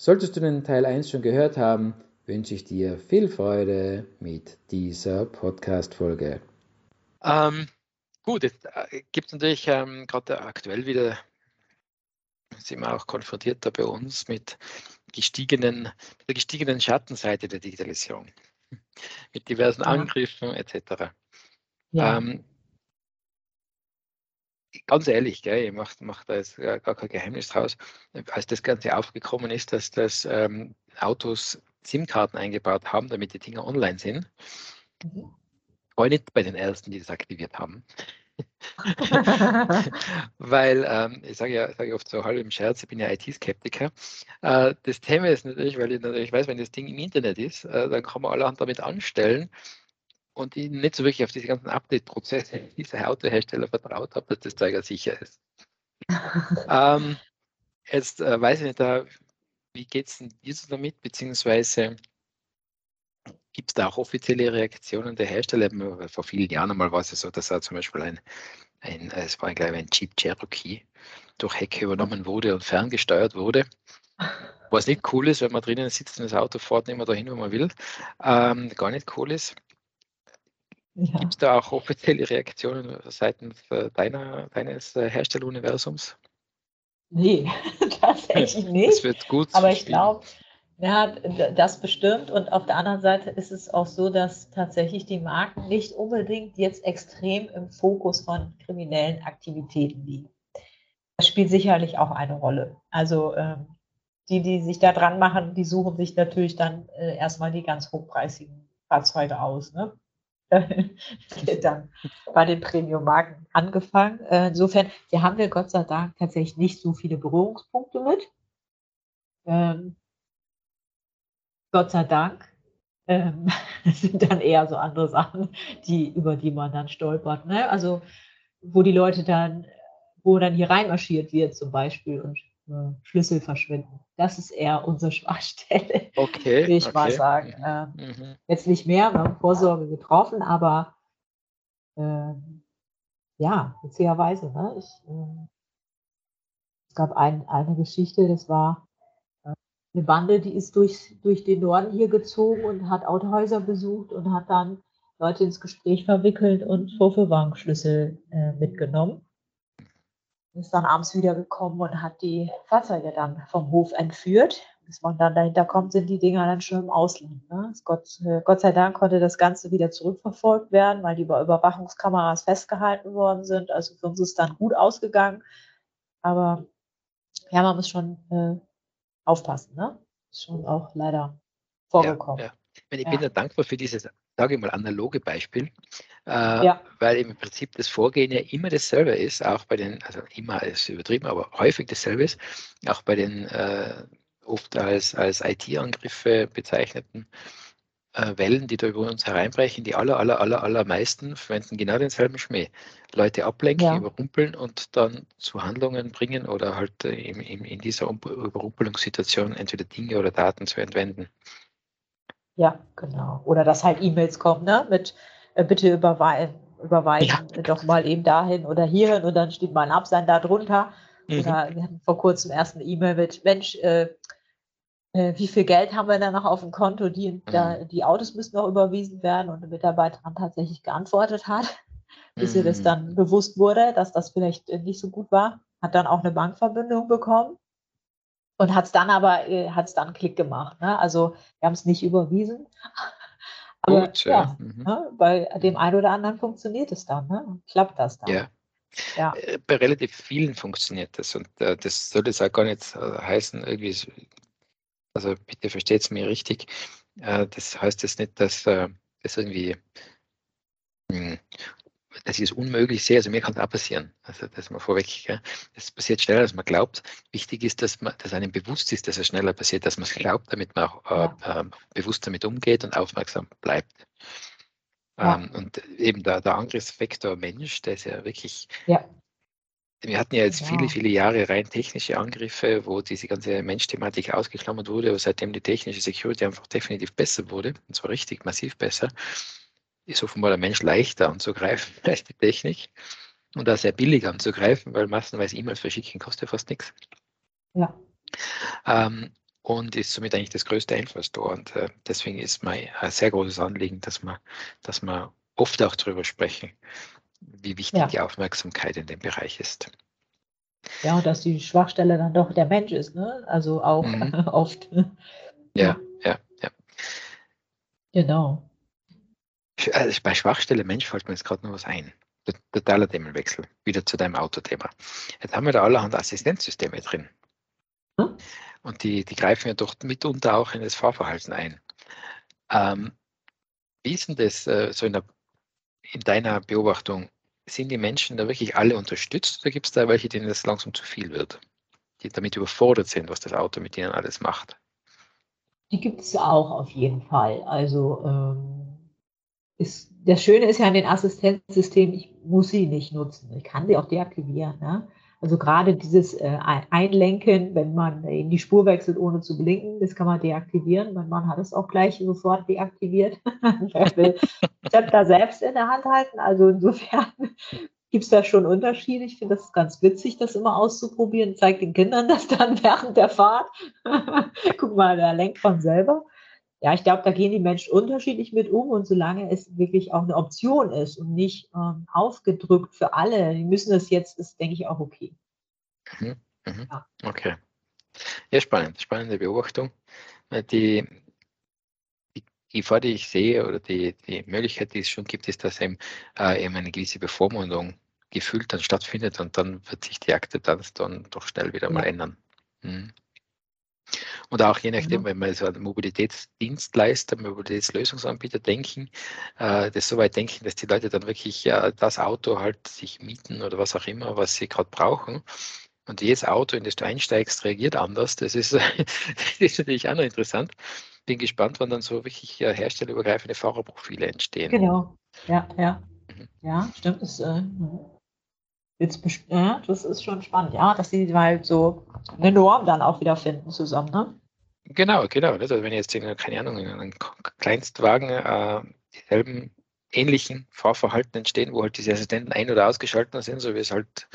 Solltest du den Teil 1 schon gehört haben, wünsche ich dir viel Freude mit dieser Podcast-Folge. Ähm, gut, jetzt äh, gibt es natürlich ähm, gerade aktuell wieder, sind wir auch konfrontiert da bei uns mit gestiegenen, mit der gestiegenen Schattenseite der Digitalisierung, mit diversen ja. Angriffen etc. Ja. Ähm, ganz ehrlich, gell, ich mache mach da jetzt gar kein Geheimnis draus, als das Ganze aufgekommen ist, dass das ähm, Autos SIM-Karten eingebaut haben, damit die Dinger online sind. Mhm. War nicht bei den ersten, die das aktiviert haben. weil ähm, ich sage ja sag oft so halb im Scherz, ich bin ja IT-Skeptiker. Äh, das Thema ist natürlich, weil ich natürlich weiß, wenn das Ding im Internet ist, äh, dann kann man allerhand damit anstellen und ich nicht so wirklich auf diese ganzen Update-Prozesse dieser Autohersteller vertraut habe, dass das Zeug sicher ist. ähm, jetzt äh, weiß ich nicht, da, wie geht es denn dir so damit, beziehungsweise gibt es da auch offizielle Reaktionen der Hersteller? Vor vielen Jahren einmal war es ja so, dass er zum Beispiel ein, ein es war glaube ich ein Jeep Cherokee durch Hecke übernommen wurde und ferngesteuert wurde. Was nicht cool ist, wenn man drinnen sitzt und das Auto fährt nicht mehr dahin, wo man will. Ähm, gar nicht cool ist. Ja. Gibt es da auch offizielle Reaktionen seitens äh, deiner, deines äh, Herstelleruniversums? Nee, tatsächlich nicht. Das wird gut. Aber ich glaube, ja, das bestimmt. Und auf der anderen Seite ist es auch so, dass tatsächlich die Marken nicht unbedingt jetzt extrem im Fokus von kriminellen Aktivitäten liegen. Das spielt sicherlich auch eine Rolle. Also ähm, die, die sich da dran machen, die suchen sich natürlich dann äh, erstmal die ganz hochpreisigen Fahrzeuge aus. Ne? dann bei den Premium-Marken angefangen. Äh, insofern, hier haben wir Gott sei Dank tatsächlich nicht so viele Berührungspunkte mit. Ähm, Gott sei Dank. Ähm, sind dann eher so andere Sachen, die, über die man dann stolpert. Ne? Also, wo die Leute dann, wo dann hier reinmarschiert wird zum Beispiel und Schlüssel verschwinden. Das ist eher unsere Schwachstelle, okay, will ich okay. mal sagen. Ähm, mhm. Jetzt nicht mehr, wir haben Vorsorge getroffen, aber äh, ja, witzigerweise. Ne? Ich, äh, es gab ein, eine Geschichte, das war äh, eine Bande, die ist durch, durch den Norden hier gezogen und hat Autohäuser besucht und hat dann Leute ins Gespräch verwickelt und Vorführwagenschlüssel äh, mitgenommen ist dann abends wiedergekommen und hat die Fahrzeuge dann vom Hof entführt. Bis man dann dahinter kommt, sind die Dinger dann schon im Ausland. Ne? Gott, äh, Gott sei Dank konnte das Ganze wieder zurückverfolgt werden, weil die über Überwachungskameras festgehalten worden sind. Also für uns ist dann gut ausgegangen. Aber ja, man muss schon äh, aufpassen. Ne? Ist schon auch leider vorgekommen. Ja, ja. Ich bin ja dankbar für dieses sage ich mal, analoge Beispiel, äh, ja. weil im Prinzip das Vorgehen ja immer dasselbe ist, auch bei den, also immer ist übertrieben, aber häufig dasselbe ist, auch bei den äh, oft als, als IT-Angriffe bezeichneten äh, Wellen, die da über uns hereinbrechen, die aller, aller, aller, allermeisten verwenden genau denselben Schmäh. Leute ablenken, ja. überrumpeln und dann zu Handlungen bringen oder halt äh, in, in, in dieser Überrumpelungssituation entweder Dinge oder Daten zu entwenden. Ja, genau. Oder dass halt E-Mails kommen, ne? Mit äh, bitte überweisen, überweisen ja. doch mal eben dahin oder hierhin und dann steht mal ein Absender drunter. Mhm. Oder wir hatten vor kurzem erst eine E-Mail mit, Mensch, äh, äh, wie viel Geld haben wir da noch auf dem Konto? Die, mhm. da, die Autos müssen noch überwiesen werden und eine Mitarbeiterin tatsächlich geantwortet hat, bis mhm. ihr das dann bewusst wurde, dass das vielleicht äh, nicht so gut war. Hat dann auch eine Bankverbindung bekommen und hat es dann aber, äh, hat es dann Klick gemacht. Ne? Also wir haben es nicht überwiesen. Aber Gut, ja, mhm. ne? bei dem einen oder anderen funktioniert es dann, ne? klappt das dann. Ja. ja. Äh, bei relativ vielen funktioniert das und äh, das soll jetzt auch gar nicht äh, heißen, irgendwie, also bitte versteht es mir richtig, äh, das heißt jetzt nicht, dass äh, das irgendwie mh, ich es unmöglich sehe. Also mir kann es auch passieren. Also das mal vorweg. Gell? Das passiert schneller, als man glaubt. Wichtig ist, dass man, dass einem bewusst ist, dass es schneller passiert, dass man es glaubt, damit man auch äh, äh, bewusst damit umgeht und aufmerksam bleibt. Ja. Ähm, und eben der, der Angriffsvektor Mensch, der ist ja wirklich. Ja. Wir hatten ja jetzt viele, viele Jahre rein technische Angriffe, wo diese ganze Mensch-Thematik ausgeklammert wurde, aber seitdem die technische Security einfach definitiv besser wurde, und zwar richtig massiv besser, ist offenbar der Mensch leichter anzugreifen als die Technik und auch sehr billig anzugreifen, weil massenweise E-Mails verschicken kostet fast nichts. Ja. Ähm, und ist somit eigentlich das größte Einfallstor. Und äh, deswegen ist mein ein sehr großes Anliegen, dass wir, dass wir oft auch darüber sprechen, wie wichtig ja. die Aufmerksamkeit in dem Bereich ist. Ja, und dass die Schwachstelle dann doch der Mensch ist, ne? Also auch mhm. oft. Ja, ja, ja. Genau. Also bei Schwachstelle Mensch fällt mir jetzt gerade noch was ein. Totaler Themenwechsel. Wieder zu deinem Autothema. Jetzt haben wir da allerhand Assistenzsysteme drin. Hm? Und die, die greifen ja doch mitunter auch in das Fahrverhalten ein. Ähm, wie ist denn das äh, so in, der, in deiner Beobachtung? Sind die Menschen da wirklich alle unterstützt oder gibt es da welche, denen das langsam zu viel wird? Die damit überfordert sind, was das Auto mit ihnen alles macht? Die gibt es auch auf jeden Fall. Also ähm ist, das Schöne ist ja an den Assistenzsystemen, ich muss sie nicht nutzen. Ich kann sie auch deaktivieren. Ne? Also gerade dieses äh, Einlenken, wenn man in die Spur wechselt, ohne zu blinken, das kann man deaktivieren. Mein Mann hat es auch gleich sofort deaktiviert. er will Zepter selbst in der Hand halten. Also insofern gibt es da schon Unterschiede. Ich finde das ganz witzig, das immer auszuprobieren. Zeigt den Kindern das dann während der Fahrt. Guck mal, der lenkt von selber ja, ich glaube, da gehen die Menschen unterschiedlich mit um und solange es wirklich auch eine Option ist und nicht ähm, aufgedrückt für alle, die müssen das jetzt, ist, denke ich, auch okay. Mhm. Mhm. Ja. Okay. Ja, spannend, spannende Beobachtung. Äh, die, die Gefahr, die ich sehe, oder die, die Möglichkeit, die es schon gibt, ist, dass eben, äh, eben eine gewisse Bevormundung gefühlt dann stattfindet und dann wird sich die Akzeptanz dann doch schnell wieder ja. mal ändern. Mhm. Und auch je nachdem, mhm. wenn wir so an Mobilitätsdienstleister, Mobilitätslösungsanbieter denken, äh, das so weit denken, dass die Leute dann wirklich äh, das Auto halt sich mieten oder was auch immer, was sie gerade brauchen. Und jedes Auto, in das du einsteigst, reagiert anders. Das ist, das ist natürlich auch noch interessant. Bin gespannt, wann dann so wirklich äh, herstellerübergreifende Fahrerprofile entstehen. Genau, ja, ja. Mhm. Ja, stimmt. Das, äh, Jetzt, ja, das ist schon spannend, ja, dass sie halt so eine Norm dann auch wieder finden zusammen, ne? Genau, genau. Also wenn jetzt, keine Ahnung, in einem Kleinstwagen äh, dieselben ähnlichen Fahrverhalten entstehen, wo halt diese Assistenten ein- oder ausgeschaltet sind, so wie es halt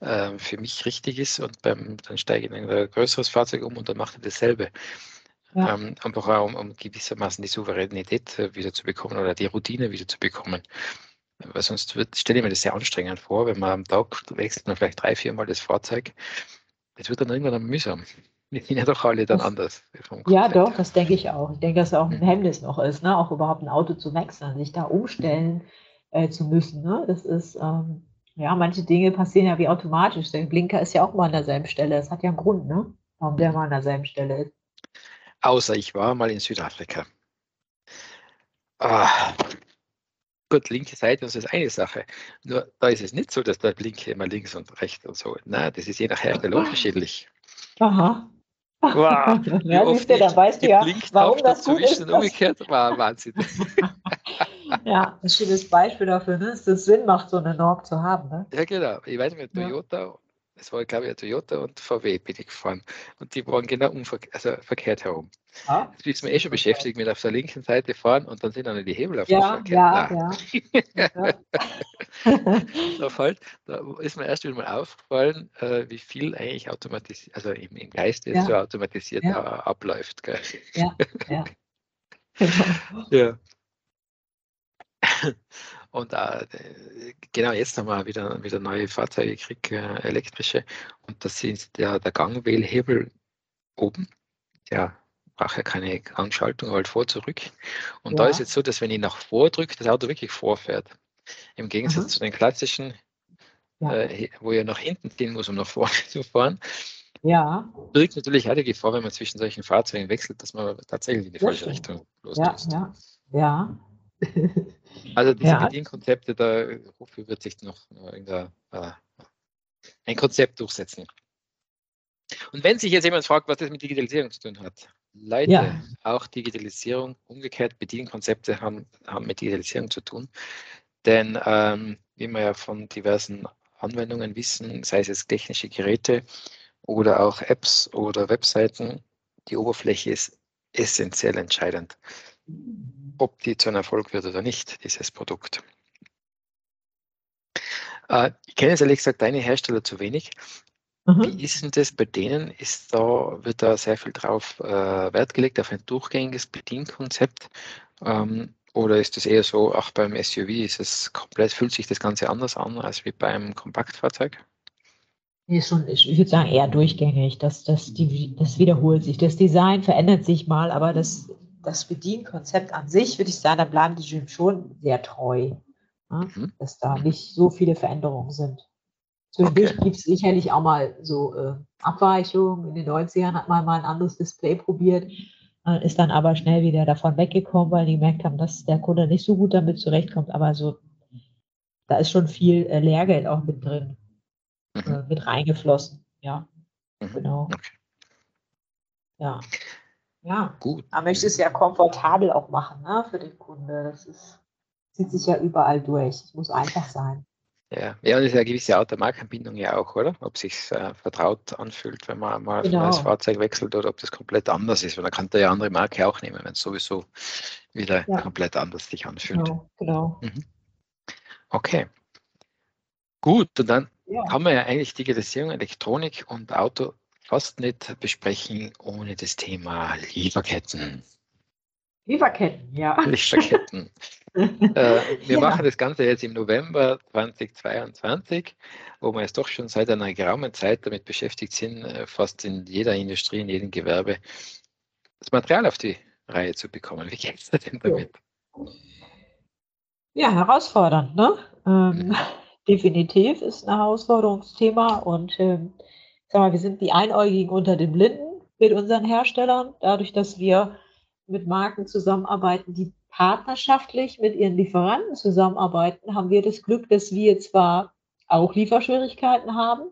äh, für mich richtig ist und beim, dann steige ich in ein größeres Fahrzeug um und dann macht er dasselbe. Ja. Ähm, einfach auch, um, um, gewissermaßen die Souveränität äh, wieder zu bekommen oder die Routine wieder zu bekommen. Weil sonst wird, stelle ich mir das sehr anstrengend vor, wenn man am Tag wechselt man vielleicht drei, vier Mal das Fahrzeug. Das wird dann irgendwann mühsam. Wir sind ja doch alle dann das, anders. Ja, doch, das denke ich auch. Ich denke, dass es auch ein mhm. Hemmnis noch ist, ne? auch überhaupt ein Auto zu wechseln, sich da umstellen äh, zu müssen. Ne? Das ist, ähm, ja, manche Dinge passieren ja wie automatisch. Der Blinker ist ja auch mal an derselben Stelle. Das hat ja einen Grund, ne? warum der mal an derselben Stelle ist. Außer ich war mal in Südafrika. Ah, Gut, linke Seite das ist eine Sache. Nur da ist es nicht so, dass der Blinke immer links und rechts und so. Nein, das ist je nach Hersteller unterschiedlich. Aha. Wow, ja, siehst du, da weißt du ja, warum das gut ist. Und umgekehrt war Wahnsinn. ja, ein schönes Beispiel dafür, ne? dass es Sinn macht, so eine Norm zu haben. Ne? Ja, genau. Ich weiß nicht, Toyota es war, glaube ich, ein Toyota und VW bin ich gefahren. Und die waren genau also verkehrt herum. Ah, Jetzt bist du eh schon beschäftigt mit auf der linken Seite fahren und dann sind dann die Hebel auf ja, der Ja, ja. da, fällt, da ist mir erst wieder mal aufgefallen, äh, wie viel eigentlich automatisiert, also im, im Geiste ja. so automatisiert ja. abläuft. Gell? Ja, ja. ja. Und äh, genau jetzt haben wir wieder, wieder neue Fahrzeuge gekriegt, äh, elektrische. Und das ist der, der Gangwählhebel oben. Der braucht ja keine Gangschaltung, halt vor, zurück. Und ja. da ist jetzt so, dass wenn ich nach vor drücke, das Auto wirklich vorfährt. Im Gegensatz mhm. zu den klassischen, ja. äh, wo ihr nach hinten ziehen muss, um nach vorne zu fahren. Ja. Birgt natürlich auch die Gefahr, wenn man zwischen solchen Fahrzeugen wechselt, dass man tatsächlich in die falsche Richtung loslöst. Ja, ja, ja. Also diese ja. Bedienkonzepte, dafür wird sich noch äh, ein Konzept durchsetzen. Und wenn sich jetzt jemand fragt, was das mit Digitalisierung zu tun hat, Leute, ja. auch Digitalisierung, umgekehrt Bedienkonzepte haben, haben mit Digitalisierung zu tun. Denn ähm, wie wir ja von diversen Anwendungen wissen, sei es jetzt technische Geräte oder auch Apps oder Webseiten, die Oberfläche ist essentiell entscheidend, ob die zu einem Erfolg wird oder nicht, dieses Produkt. Äh, ich kenne jetzt ehrlich gesagt deine Hersteller zu wenig. Mhm. Wie ist denn das bei denen? Ist da, wird da sehr viel drauf äh, Wert gelegt, auf ein durchgängiges Bedienkonzept? Ähm, oder ist es eher so, auch beim SUV ist es komplett, fühlt sich das Ganze anders an als wie beim Kompaktfahrzeug? Nee, schon, ich würde sagen, eher durchgängig. Das, das, die, das wiederholt sich. Das Design verändert sich mal, aber das, das Bedienkonzept an sich, würde ich sagen, da bleiben die schon sehr treu. Ja? Mhm. Dass da nicht so viele Veränderungen sind. Zwischendurch okay. gibt es sicherlich auch mal so äh, Abweichungen. In den 90ern hat man mal ein anderes Display probiert, äh, ist dann aber schnell wieder davon weggekommen, weil die gemerkt haben, dass der Kunde nicht so gut damit zurechtkommt. Aber so, da ist schon viel äh, Lehrgeld auch mit drin, mhm. Äh, mit reingeflossen. Ja, mhm. genau. Okay. Ja. Ja, gut. Man möchte es ja komfortabel auch machen ne, für den Kunde. Das ist, zieht sich ja überall durch. Es muss einfach sein. Ja, ja und es ist eine gewisse Automarkenbindung ja auch, oder? Ob es sich äh, vertraut anfühlt, wenn man mal genau. das Fahrzeug wechselt oder ob das komplett anders ist. Weil dann kann der ja andere Marke auch nehmen, wenn es sowieso wieder ja. komplett anders sich anfühlt. Genau, genau. Mhm. Okay. Gut, und dann ja. kann man ja eigentlich Digitalisierung, Elektronik und Auto fast nicht besprechen ohne das Thema Lieferketten. Lieferketten, ja. Lieferketten. äh, wir ja. machen das Ganze jetzt im November 2022, wo wir jetzt doch schon seit einer geraumen Zeit damit beschäftigt sind, äh, fast in jeder Industrie, in jedem Gewerbe, das Material auf die Reihe zu bekommen. Wie geht es denn damit? Ja, herausfordernd, ne? Ähm, mhm. Definitiv ist ein Herausforderungsthema und ähm, sag mal, wir sind die Einäugigen unter den Blinden mit unseren Herstellern, dadurch, dass wir mit Marken zusammenarbeiten, die partnerschaftlich mit ihren Lieferanten zusammenarbeiten, haben wir das Glück, dass wir zwar auch Lieferschwierigkeiten haben,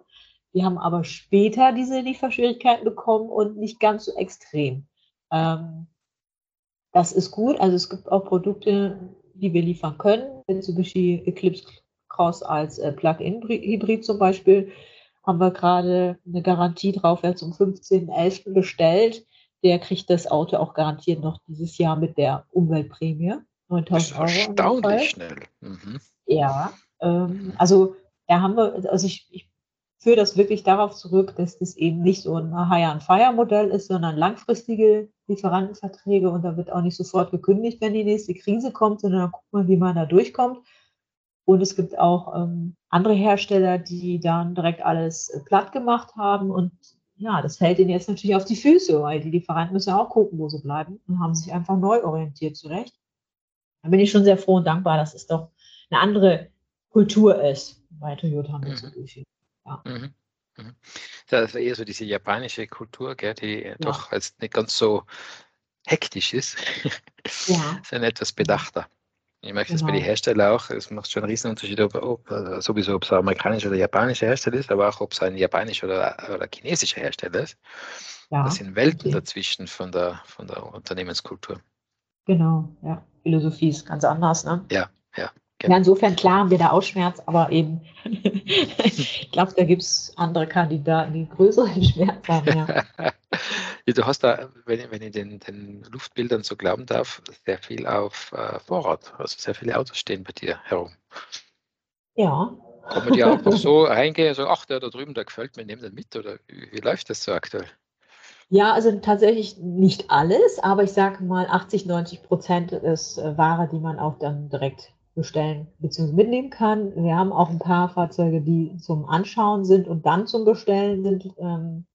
wir haben aber später diese Lieferschwierigkeiten bekommen und nicht ganz so extrem. Ähm, das ist gut. Also es gibt auch Produkte, die wir liefern können. Mitsubishi Eclipse Cross als äh, Plug-in-Hybrid zum Beispiel haben wir gerade eine Garantie drauf, wer zum 15.11. bestellt der kriegt das Auto auch garantiert noch dieses Jahr mit der Umweltprämie. 9000 Euro. Erstaunlich schnell. Mhm. Ja, ähm, also da haben wir, also ich, ich führe das wirklich darauf zurück, dass das eben nicht so ein Hire-and-Fire-Modell ist, sondern langfristige Lieferantenverträge und da wird auch nicht sofort gekündigt, wenn die nächste Krise kommt, sondern dann guckt man, wie man da durchkommt. Und es gibt auch ähm, andere Hersteller, die dann direkt alles äh, platt gemacht haben und ja, das fällt ihnen jetzt natürlich auf die Füße, weil die Lieferanten müssen ja auch gucken, wo sie bleiben und haben sich einfach neu orientiert zurecht. Da bin ich schon sehr froh und dankbar, dass es doch eine andere Kultur ist bei Toyota Mitsubishi. Mhm. Ja. Mhm. Mhm. Das ist eher so diese japanische Kultur, gell, die ja. doch jetzt nicht ganz so hektisch ist, ja. sondern etwas bedachter. Ich möchte genau. das bei den genau. Herstellern auch, es macht schon einen riesen Unterschied, ob, ob äh, sowieso ob es ein amerikanischer oder japanischer Hersteller ist, aber auch ob es ein japanischer oder, oder chinesischer Hersteller ist. Ja, das sind Welten okay. dazwischen von der, von der Unternehmenskultur. Genau, ja. Philosophie ist ganz anders, ne? Ja, ja. Genau. Ja, insofern klar haben wir da auch Schmerz, aber eben, ich glaube, da gibt es andere Kandidaten, die größeren Schmerz haben. Ja. du hast da, wenn, wenn ich den, den, Luftbildern so glauben darf, sehr viel auf äh, Vorrat. Also sehr viele Autos stehen bei dir herum. Ja. Kann man die einfach so reingehen und sagen, ach, der da drüben, der gefällt mir, nehmen den mit? Oder wie, wie läuft das so aktuell? Ja, also tatsächlich nicht alles, aber ich sage mal 80, 90 Prozent ist äh, Ware, die man auch dann direkt bestellen bzw. mitnehmen kann. Wir haben auch ein paar Fahrzeuge, die zum Anschauen sind und dann zum Bestellen sind, ähm,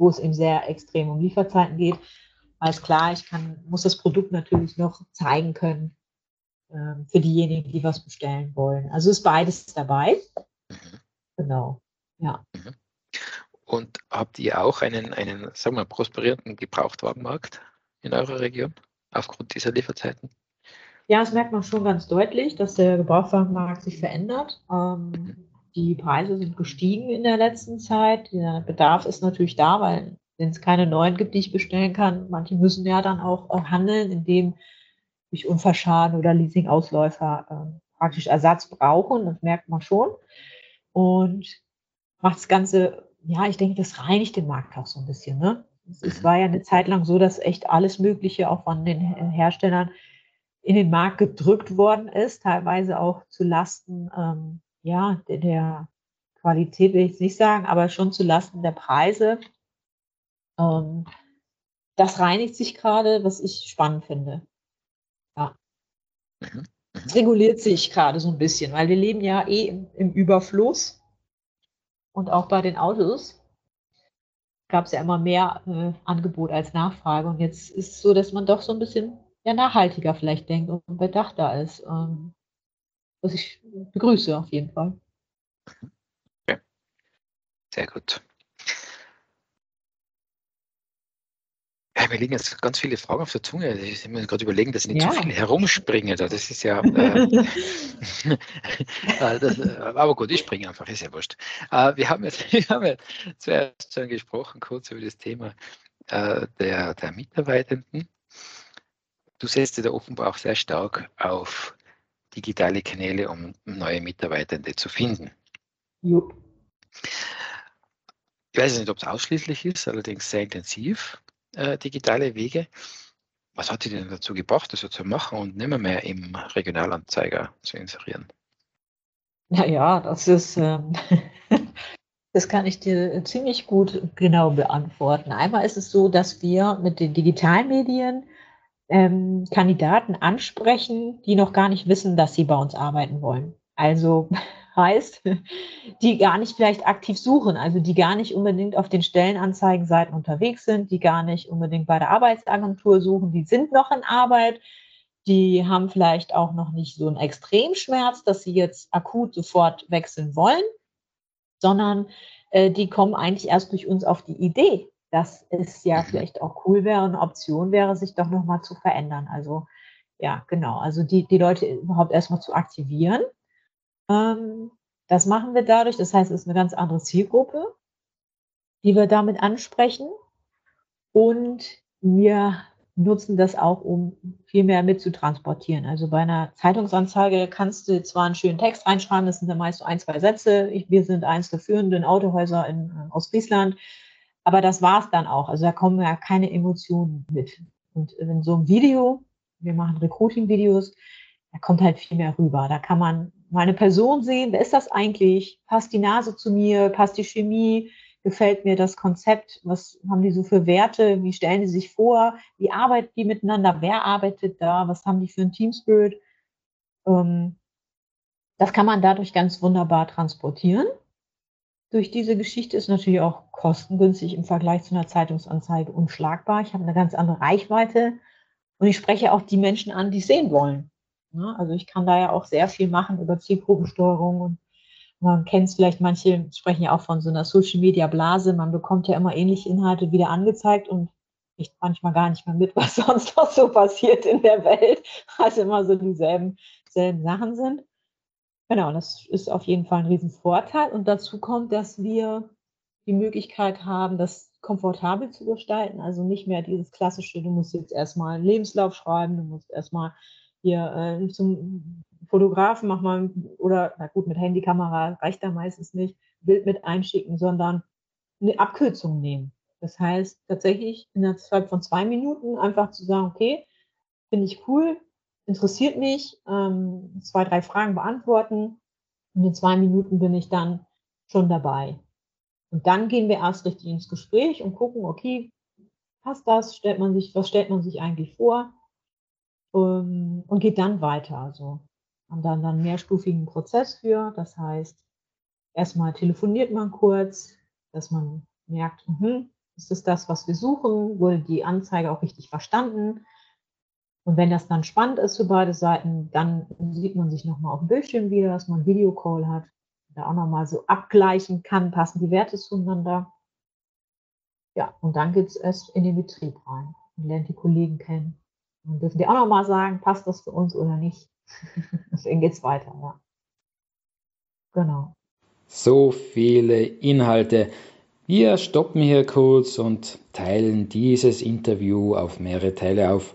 wo es eben sehr extrem um Lieferzeiten geht. Weil es klar, ich kann, muss das Produkt natürlich noch zeigen können ähm, für diejenigen, die was bestellen wollen. Also ist beides dabei. Mhm. Genau, ja. Mhm. Und habt ihr auch einen, einen sagen wir, prosperierenden Gebrauchtwagenmarkt in eurer Region aufgrund dieser Lieferzeiten? Ja, das merkt man schon ganz deutlich, dass der Gebrauchtwagenmarkt sich verändert. Ähm, die Preise sind gestiegen in der letzten Zeit. Der Bedarf ist natürlich da, weil wenn es keine neuen gibt, die ich bestellen kann, manche müssen ja dann auch äh, handeln, indem durch Unfallschaden oder Leasingausläufer äh, praktisch Ersatz brauchen. Das merkt man schon. Und macht das Ganze, ja, ich denke, das reinigt den Markt auch so ein bisschen. Ne? Es war ja eine Zeit lang so, dass echt alles Mögliche auch von den Herstellern in den Markt gedrückt worden ist, teilweise auch zu Lasten ähm, ja, der, der Qualität will ich jetzt nicht sagen, aber schon zu Lasten der Preise. Ähm, das reinigt sich gerade, was ich spannend finde. Ja. Mhm. Es reguliert sich gerade so ein bisschen, weil wir leben ja eh im, im Überfluss. Und auch bei den Autos gab es ja immer mehr äh, Angebot als Nachfrage. Und jetzt ist es so, dass man doch so ein bisschen ja, nachhaltiger vielleicht denkt und bedachter ist. Ähm, was ich begrüße auf jeden Fall. Okay. Sehr gut. Ja, mir liegen jetzt ganz viele Fragen auf der Zunge. Ich muss gerade überlegen, dass ich nicht ja. zu viel herumspringe. Das ist ja. Äh, äh, das, äh, aber gut, ich springe einfach, ist ja wurscht. Äh, wir haben jetzt, wir haben jetzt zuerst schon gesprochen, kurz über das Thema äh, der, der Mitarbeitenden. Du setzt dir da offenbar auch sehr stark auf digitale Kanäle, um neue Mitarbeitende zu finden. Jo. Ich weiß nicht, ob es ausschließlich ist, allerdings sehr intensiv äh, digitale Wege. Was hat Sie denn dazu gebracht, das so zu machen und nicht mehr, im Regionalanzeiger zu inserieren? Naja, das ist, ähm, das kann ich dir ziemlich gut genau beantworten. Einmal ist es so, dass wir mit den Digitalmedien ähm, Kandidaten ansprechen, die noch gar nicht wissen, dass sie bei uns arbeiten wollen. Also heißt, die gar nicht vielleicht aktiv suchen, also die gar nicht unbedingt auf den Stellenanzeigenseiten unterwegs sind, die gar nicht unbedingt bei der Arbeitsagentur suchen, die sind noch in Arbeit, die haben vielleicht auch noch nicht so einen Extremschmerz, dass sie jetzt akut sofort wechseln wollen, sondern äh, die kommen eigentlich erst durch uns auf die Idee, dass es ja mhm. vielleicht auch cool wäre, eine Option wäre, sich doch nochmal zu verändern. Also ja, genau, also die, die Leute überhaupt erstmal zu aktivieren ähm, das machen wir dadurch. Das heißt, es ist eine ganz andere Zielgruppe, die wir damit ansprechen. Und wir nutzen das auch, um viel mehr mitzutransportieren. Also bei einer Zeitungsanzeige kannst du zwar einen schönen Text reinschreiben, das sind dann meist so ein, zwei Sätze. Ich, wir sind eins der führenden Autohäuser in äh, Ostfriesland. Aber das war es dann auch. Also da kommen ja keine Emotionen mit. Und in so einem Video, wir machen Recruiting-Videos, da kommt halt viel mehr rüber. Da kann man meine Person sehen, wer ist das eigentlich? Passt die Nase zu mir? Passt die Chemie? Gefällt mir das Konzept? Was haben die so für Werte? Wie stellen die sich vor? Wie arbeiten die miteinander? Wer arbeitet da? Was haben die für ein Teamspirit? Ähm, das kann man dadurch ganz wunderbar transportieren. Durch diese Geschichte ist natürlich auch kostengünstig im Vergleich zu einer Zeitungsanzeige unschlagbar. Ich habe eine ganz andere Reichweite und ich spreche auch die Menschen an, die es sehen wollen. Ne? Also ich kann da ja auch sehr viel machen über Zielgruppensteuerung und man kennt es vielleicht, manche sprechen ja auch von so einer Social Media Blase. Man bekommt ja immer ähnliche Inhalte wieder angezeigt und kriegt manchmal gar nicht mehr mit, was sonst noch so passiert in der Welt, Also immer so dieselben selben Sachen sind. Genau, das ist auf jeden Fall ein Riesenvorteil. Und dazu kommt, dass wir die Möglichkeit haben, das komfortabel zu gestalten. Also nicht mehr dieses klassische, du musst jetzt erstmal einen Lebenslauf schreiben, du musst erstmal hier äh, zum Fotografen mach mal, oder na gut, mit Handykamera reicht da meistens nicht, Bild mit einschicken, sondern eine Abkürzung nehmen. Das heißt tatsächlich innerhalb von zwei Minuten einfach zu sagen, okay, finde ich cool, interessiert mich, ähm, zwei, drei Fragen beantworten und in zwei Minuten bin ich dann schon dabei. Und dann gehen wir erst richtig ins Gespräch und gucken, okay, passt das? Stellt man sich, was stellt man sich eigentlich vor? um, und geht dann weiter. Also haben dann einen mehrstufigen Prozess für. Das heißt, erstmal telefoniert man kurz, dass man merkt, mh, ist das das, was wir suchen? Wurde die Anzeige auch richtig verstanden? Und wenn das dann spannend ist für beide Seiten, dann sieht man sich nochmal auf dem Bildschirm wieder, dass man einen Videocall hat, da auch nochmal so abgleichen kann, passen die Werte zueinander. Ja, und dann geht es erst in den Betrieb rein und lernt die Kollegen kennen Dann dürfen die auch nochmal sagen, passt das für uns oder nicht. Deswegen geht es weiter, ja. Genau. So viele Inhalte. Wir stoppen hier kurz und teilen dieses Interview auf mehrere Teile auf.